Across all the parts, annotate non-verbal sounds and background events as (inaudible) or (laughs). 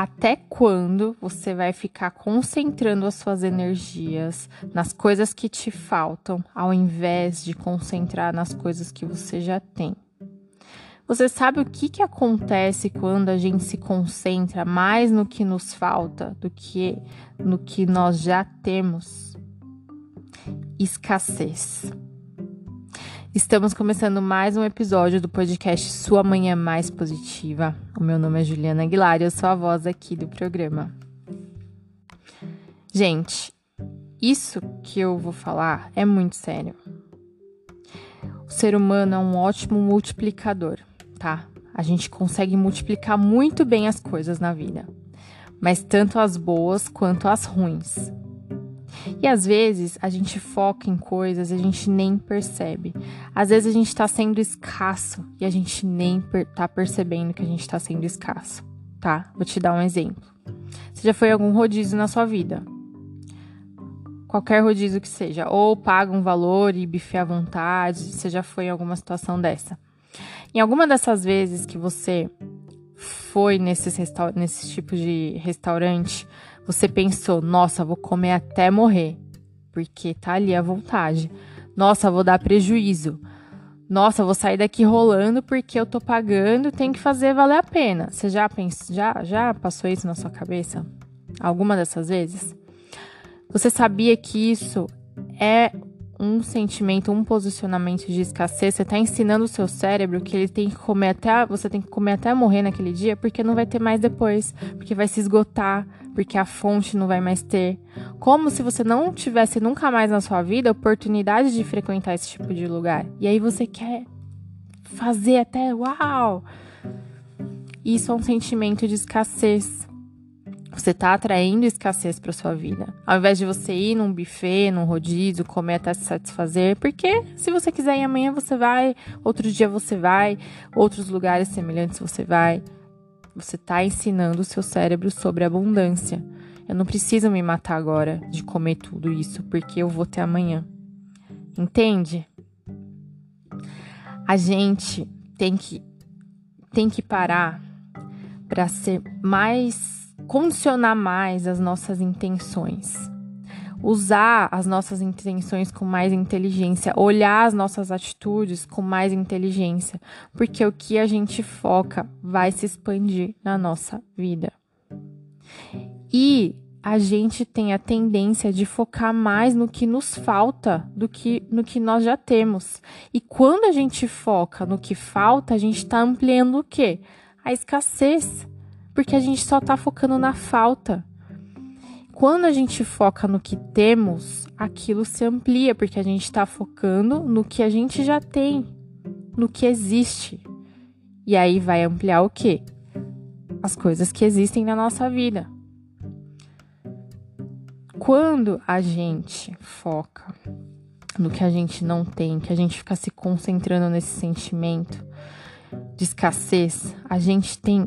Até quando você vai ficar concentrando as suas energias nas coisas que te faltam, ao invés de concentrar nas coisas que você já tem? Você sabe o que, que acontece quando a gente se concentra mais no que nos falta do que no que nós já temos? Escassez. Estamos começando mais um episódio do podcast Sua Manhã Mais Positiva. O meu nome é Juliana Aguilar e eu sou a voz aqui do programa. Gente, isso que eu vou falar é muito sério. O ser humano é um ótimo multiplicador, tá? A gente consegue multiplicar muito bem as coisas na vida, mas tanto as boas quanto as ruins. E às vezes a gente foca em coisas e a gente nem percebe. Às vezes a gente está sendo escasso e a gente nem per tá percebendo que a gente está sendo escasso, tá? Vou te dar um exemplo. Você já foi algum rodízio na sua vida? Qualquer rodízio que seja, ou paga um valor e bife à vontade, você já foi em alguma situação dessa. Em alguma dessas vezes que você foi nesses nesse tipo de restaurante, você pensou, nossa, vou comer até morrer, porque tá ali à vontade. Nossa, vou dar prejuízo. Nossa, vou sair daqui rolando porque eu tô pagando, tem que fazer valer a pena. Você já pensou, já, já passou isso na sua cabeça? Alguma dessas vezes? Você sabia que isso é um sentimento, um posicionamento de escassez, você está ensinando o seu cérebro que ele tem que comer até, você tem que comer até morrer naquele dia, porque não vai ter mais depois, porque vai se esgotar, porque a fonte não vai mais ter. Como se você não tivesse nunca mais na sua vida a oportunidade de frequentar esse tipo de lugar. E aí você quer fazer até uau. Isso é um sentimento de escassez. Você está atraindo escassez para sua vida. Ao invés de você ir num buffet, num rodízio, comer até se satisfazer, porque se você quiser ir amanhã você vai, outro dia você vai, outros lugares semelhantes você vai. Você está ensinando o seu cérebro sobre abundância. Eu não preciso me matar agora de comer tudo isso, porque eu vou ter amanhã. Entende? A gente tem que tem que parar para ser mais condicionar mais as nossas intenções. Usar as nossas intenções com mais inteligência, olhar as nossas atitudes com mais inteligência, porque o que a gente foca vai se expandir na nossa vida. E a gente tem a tendência de focar mais no que nos falta do que no que nós já temos. E quando a gente foca no que falta, a gente está ampliando o quê? A escassez porque a gente só está focando na falta. Quando a gente foca no que temos, aquilo se amplia, porque a gente está focando no que a gente já tem, no que existe. E aí vai ampliar o quê? As coisas que existem na nossa vida. Quando a gente foca no que a gente não tem, que a gente fica se concentrando nesse sentimento de escassez, a gente tem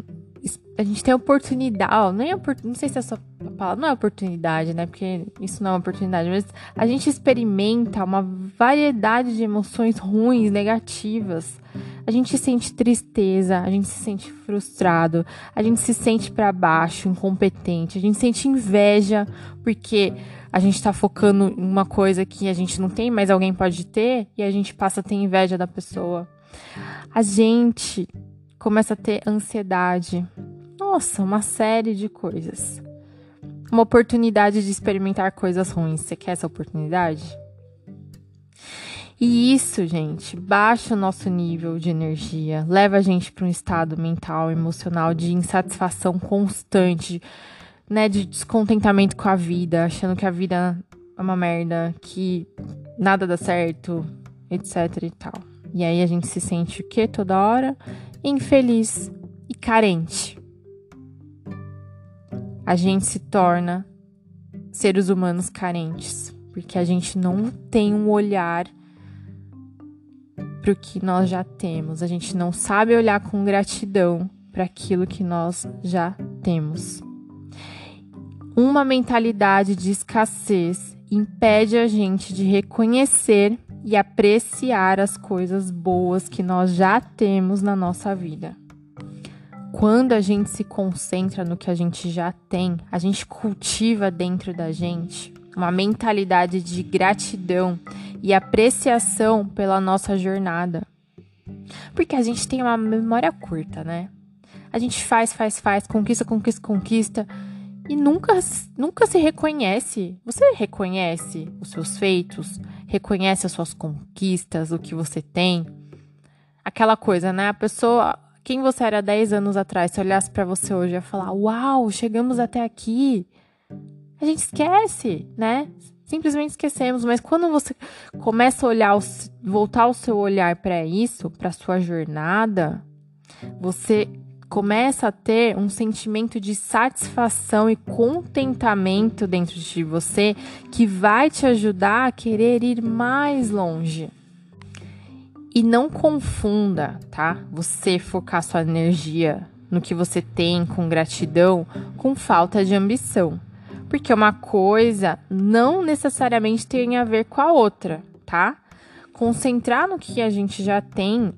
a gente tem oportunidade, nem não sei se é só palavra, não é oportunidade, né? Porque isso não é oportunidade, mas a gente experimenta uma variedade de emoções ruins, negativas. A gente sente tristeza, a gente se sente frustrado, a gente se sente para baixo, incompetente, a gente sente inveja porque a gente tá focando em uma coisa que a gente não tem, mas alguém pode ter e a gente passa a ter inveja da pessoa. A gente começa a ter ansiedade. Nossa, uma série de coisas. Uma oportunidade de experimentar coisas ruins. Você quer essa oportunidade? E isso, gente, baixa o nosso nível de energia, leva a gente para um estado mental, emocional de insatisfação constante, né, de descontentamento com a vida, achando que a vida é uma merda, que nada dá certo, etc e tal. E aí a gente se sente o quê toda hora? infeliz e carente. A gente se torna seres humanos carentes, porque a gente não tem um olhar para o que nós já temos, a gente não sabe olhar com gratidão para aquilo que nós já temos. Uma mentalidade de escassez impede a gente de reconhecer e apreciar as coisas boas que nós já temos na nossa vida. Quando a gente se concentra no que a gente já tem, a gente cultiva dentro da gente uma mentalidade de gratidão e apreciação pela nossa jornada. Porque a gente tem uma memória curta, né? A gente faz, faz, faz, conquista, conquista, conquista e nunca, nunca se reconhece. Você reconhece os seus feitos, reconhece as suas conquistas, o que você tem. Aquela coisa, né? A pessoa, quem você era 10 anos atrás, se olhasse para você hoje, ia falar: Uau, chegamos até aqui. A gente esquece, né? Simplesmente esquecemos, mas quando você começa a olhar, voltar o seu olhar para isso, para sua jornada, você começa a ter um sentimento de satisfação e contentamento dentro de você que vai te ajudar a querer ir mais longe. E não confunda, tá? Você focar sua energia no que você tem com gratidão com falta de ambição. Porque uma coisa não necessariamente tem a ver com a outra, tá? Concentrar no que a gente já tem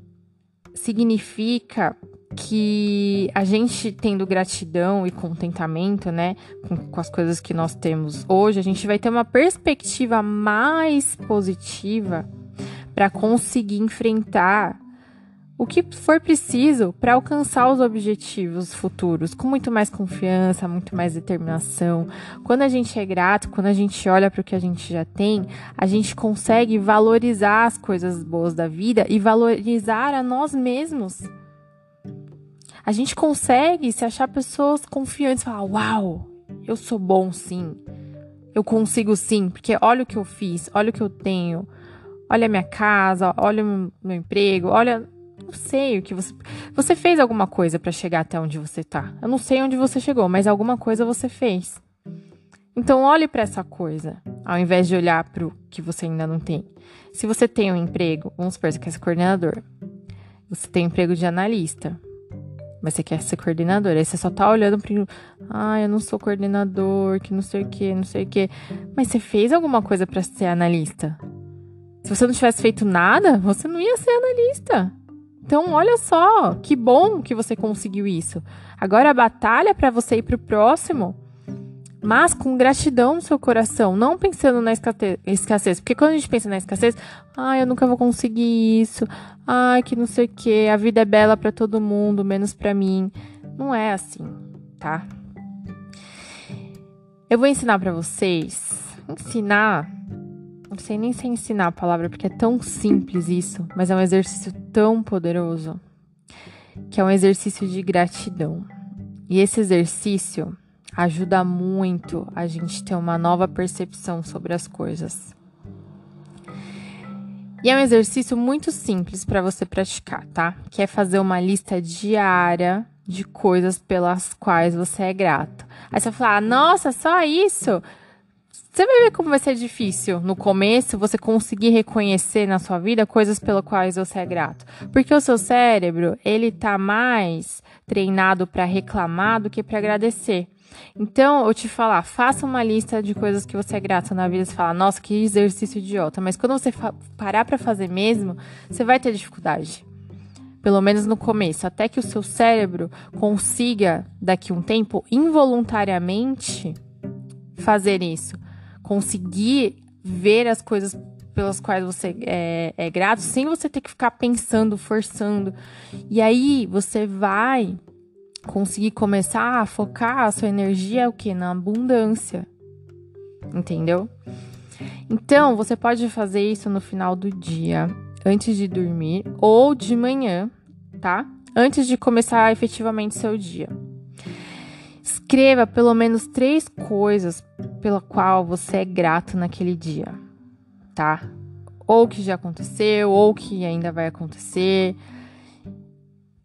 significa que a gente tendo gratidão e contentamento, né, com, com, as coisas que nós temos hoje, a gente vai ter uma perspectiva mais positiva para conseguir enfrentar o que for preciso para alcançar os objetivos futuros com muito mais confiança, muito mais determinação. Quando a gente é grato, quando a gente olha para o que a gente já tem, a gente consegue valorizar as coisas boas da vida e valorizar a nós mesmos a gente consegue se achar pessoas confiantes, falar: "Uau, eu sou bom sim. Eu consigo sim, porque olha o que eu fiz, olha o que eu tenho. Olha a minha casa, olha o meu emprego, olha não sei o que você. Você fez alguma coisa para chegar até onde você tá. Eu não sei onde você chegou, mas alguma coisa você fez. Então olhe para essa coisa, ao invés de olhar para o que você ainda não tem. Se você tem um emprego, vamos supor, você quer ser coordenador. Você tem um emprego de analista mas você quer ser coordenador. Aí você só tá olhando pro. Ah, eu não sou coordenador, que não sei o que, não sei o que. Mas você fez alguma coisa para ser analista? Se você não tivesse feito nada, você não ia ser analista. Então, olha só, que bom que você conseguiu isso. Agora a batalha para você ir pro próximo mas com gratidão no seu coração, não pensando na escassez. Porque quando a gente pensa na escassez, ai, ah, eu nunca vou conseguir isso, ai, que não sei o que, a vida é bela para todo mundo, menos para mim. Não é assim, tá? Eu vou ensinar para vocês, ensinar, não sei nem se ensinar a palavra, porque é tão simples isso, mas é um exercício tão poderoso, que é um exercício de gratidão. E esse exercício ajuda muito a gente ter uma nova percepção sobre as coisas. E é um exercício muito simples para você praticar, tá? Que é fazer uma lista diária de coisas pelas quais você é grato. Aí você vai falar: "Nossa, só isso?" Você vai ver como vai ser difícil no começo você conseguir reconhecer na sua vida coisas pelas quais você é grato. Porque o seu cérebro, ele tá mais treinado para reclamar do que para agradecer. Então, eu te falar, faça uma lista de coisas que você é grato na vida. Você fala, nossa, que exercício idiota. Mas quando você parar para fazer mesmo, você vai ter dificuldade. Pelo menos no começo, até que o seu cérebro consiga, daqui um tempo, involuntariamente fazer isso. Conseguir ver as coisas pelas quais você é, é grato, sem você ter que ficar pensando, forçando. E aí você vai conseguir começar a focar a sua energia o que na abundância. Entendeu? Então, você pode fazer isso no final do dia, antes de dormir ou de manhã, tá? Antes de começar efetivamente seu dia. Escreva pelo menos três coisas pela qual você é grato naquele dia, tá? Ou que já aconteceu, ou que ainda vai acontecer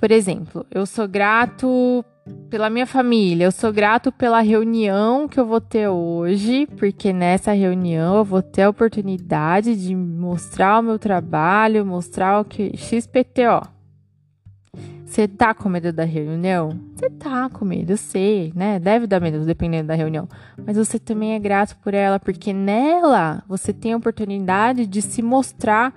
por exemplo, eu sou grato pela minha família, eu sou grato pela reunião que eu vou ter hoje, porque nessa reunião eu vou ter a oportunidade de mostrar o meu trabalho, mostrar o que XPTO. Você tá com medo da reunião? Você tá com medo, eu sei, né? Deve dar medo dependendo da reunião. Mas você também é grato por ela, porque nela você tem a oportunidade de se mostrar.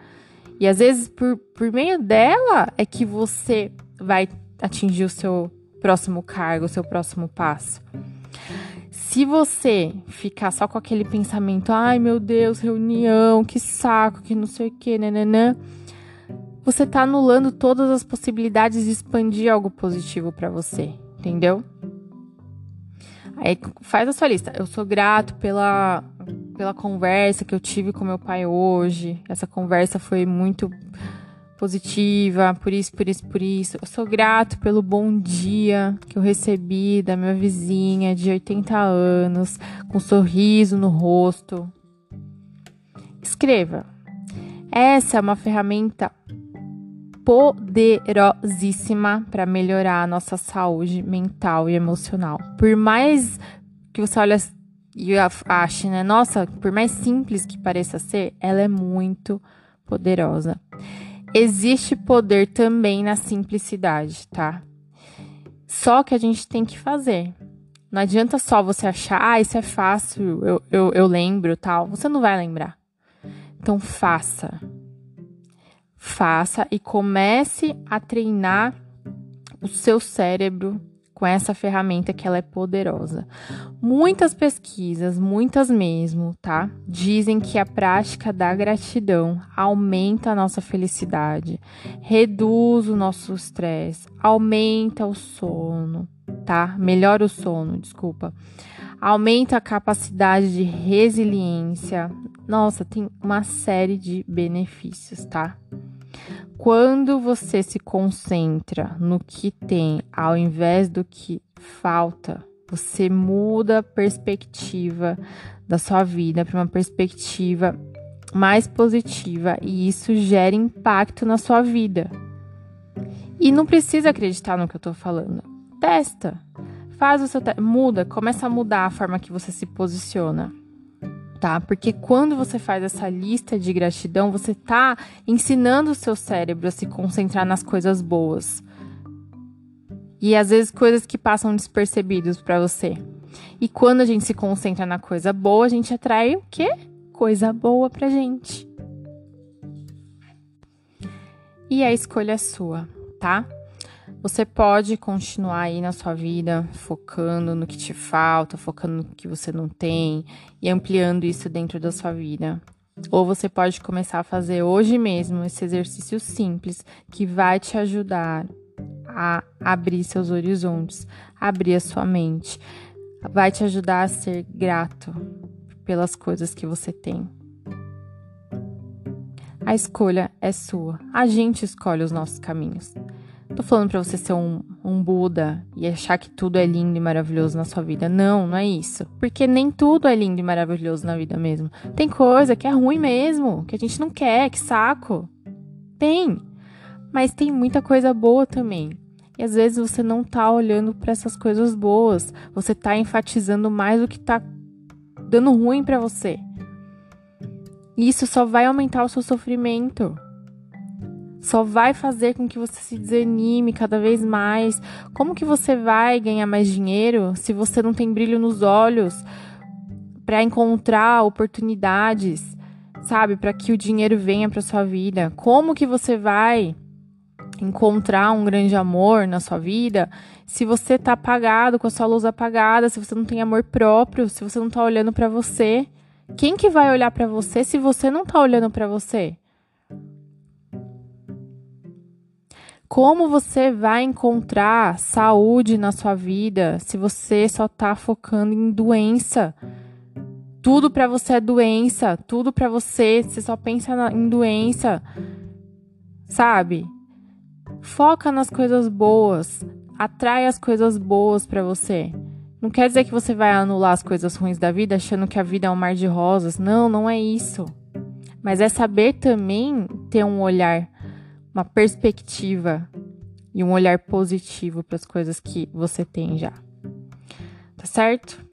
E às vezes, por, por meio dela, é que você vai atingir o seu próximo cargo, o seu próximo passo. Se você ficar só com aquele pensamento, ai meu Deus, reunião, que saco, que não sei o que, nananã, você tá anulando todas as possibilidades de expandir algo positivo para você, entendeu? Aí faz a sua lista. Eu sou grato pela, pela conversa que eu tive com meu pai hoje. Essa conversa foi muito positiva, por isso, por isso, por isso. Eu sou grato pelo bom dia que eu recebi da minha vizinha de 80 anos, com um sorriso no rosto. Escreva. Essa é uma ferramenta poderosíssima para melhorar a nossa saúde mental e emocional. Por mais que você olhe e ache, né? Nossa, por mais simples que pareça ser, ela é muito poderosa. Existe poder também na simplicidade, tá? Só que a gente tem que fazer. Não adianta só você achar, ah, isso é fácil, eu, eu, eu lembro tal. Você não vai lembrar. Então faça faça e comece a treinar o seu cérebro com essa ferramenta que ela é poderosa. Muitas pesquisas, muitas mesmo, tá? Dizem que a prática da gratidão aumenta a nossa felicidade, reduz o nosso estresse, aumenta o sono, tá? Melhora o sono, desculpa. Aumenta a capacidade de resiliência. Nossa, tem uma série de benefícios, tá? Quando você se concentra no que tem ao invés do que falta, você muda a perspectiva da sua vida para uma perspectiva mais positiva e isso gera impacto na sua vida. E não precisa acreditar no que eu tô falando. Testa. Faz o seu te... muda, começa a mudar a forma que você se posiciona tá? Porque quando você faz essa lista de gratidão, você tá ensinando o seu cérebro a se concentrar nas coisas boas. E às vezes coisas que passam despercebidos para você. E quando a gente se concentra na coisa boa, a gente atrai o quê? Coisa boa pra gente. E a escolha é sua, tá? Você pode continuar aí na sua vida focando no que te falta, focando no que você não tem e ampliando isso dentro da sua vida. Ou você pode começar a fazer hoje mesmo esse exercício simples que vai te ajudar a abrir seus horizontes, abrir a sua mente, vai te ajudar a ser grato pelas coisas que você tem. A escolha é sua. A gente escolhe os nossos caminhos. Tô falando para você ser um, um Buda e achar que tudo é lindo e maravilhoso na sua vida. Não, não é isso. Porque nem tudo é lindo e maravilhoso na vida mesmo. Tem coisa que é ruim mesmo, que a gente não quer, que saco. Tem. Mas tem muita coisa boa também. E às vezes você não tá olhando para essas coisas boas. Você tá enfatizando mais o que tá dando ruim para você. E isso só vai aumentar o seu sofrimento só vai fazer com que você se desanime cada vez mais. Como que você vai ganhar mais dinheiro se você não tem brilho nos olhos para encontrar oportunidades, sabe, para que o dinheiro venha para sua vida? Como que você vai encontrar um grande amor na sua vida se você tá apagado, com a sua luz apagada, se você não tem amor próprio, se você não tá olhando para você? Quem que vai olhar para você se você não tá olhando para você? Como você vai encontrar saúde na sua vida se você só tá focando em doença? Tudo para você é doença, tudo para você, você só pensa na, em doença. Sabe? Foca nas coisas boas, atrai as coisas boas para você. Não quer dizer que você vai anular as coisas ruins da vida achando que a vida é um mar de rosas. Não, não é isso. Mas é saber também ter um olhar uma perspectiva e um olhar positivo para as coisas que você tem já. Tá certo?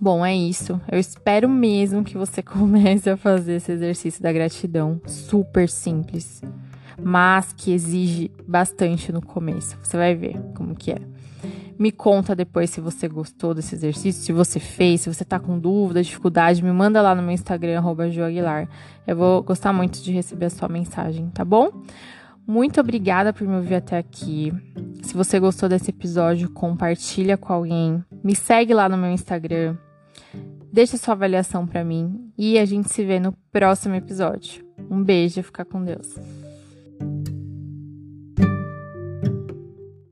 Bom, é isso. Eu espero mesmo que você (laughs) comece a fazer esse exercício da gratidão, super simples, mas que exige bastante no começo. Você vai ver como que é. Me conta depois se você gostou desse exercício, se você fez, se você tá com dúvida, dificuldade, me manda lá no meu Instagram, arroba Eu vou gostar muito de receber a sua mensagem, tá bom? Muito obrigada por me ouvir até aqui. Se você gostou desse episódio, compartilha com alguém. Me segue lá no meu Instagram. Deixa sua avaliação para mim e a gente se vê no próximo episódio. Um beijo, fica com Deus.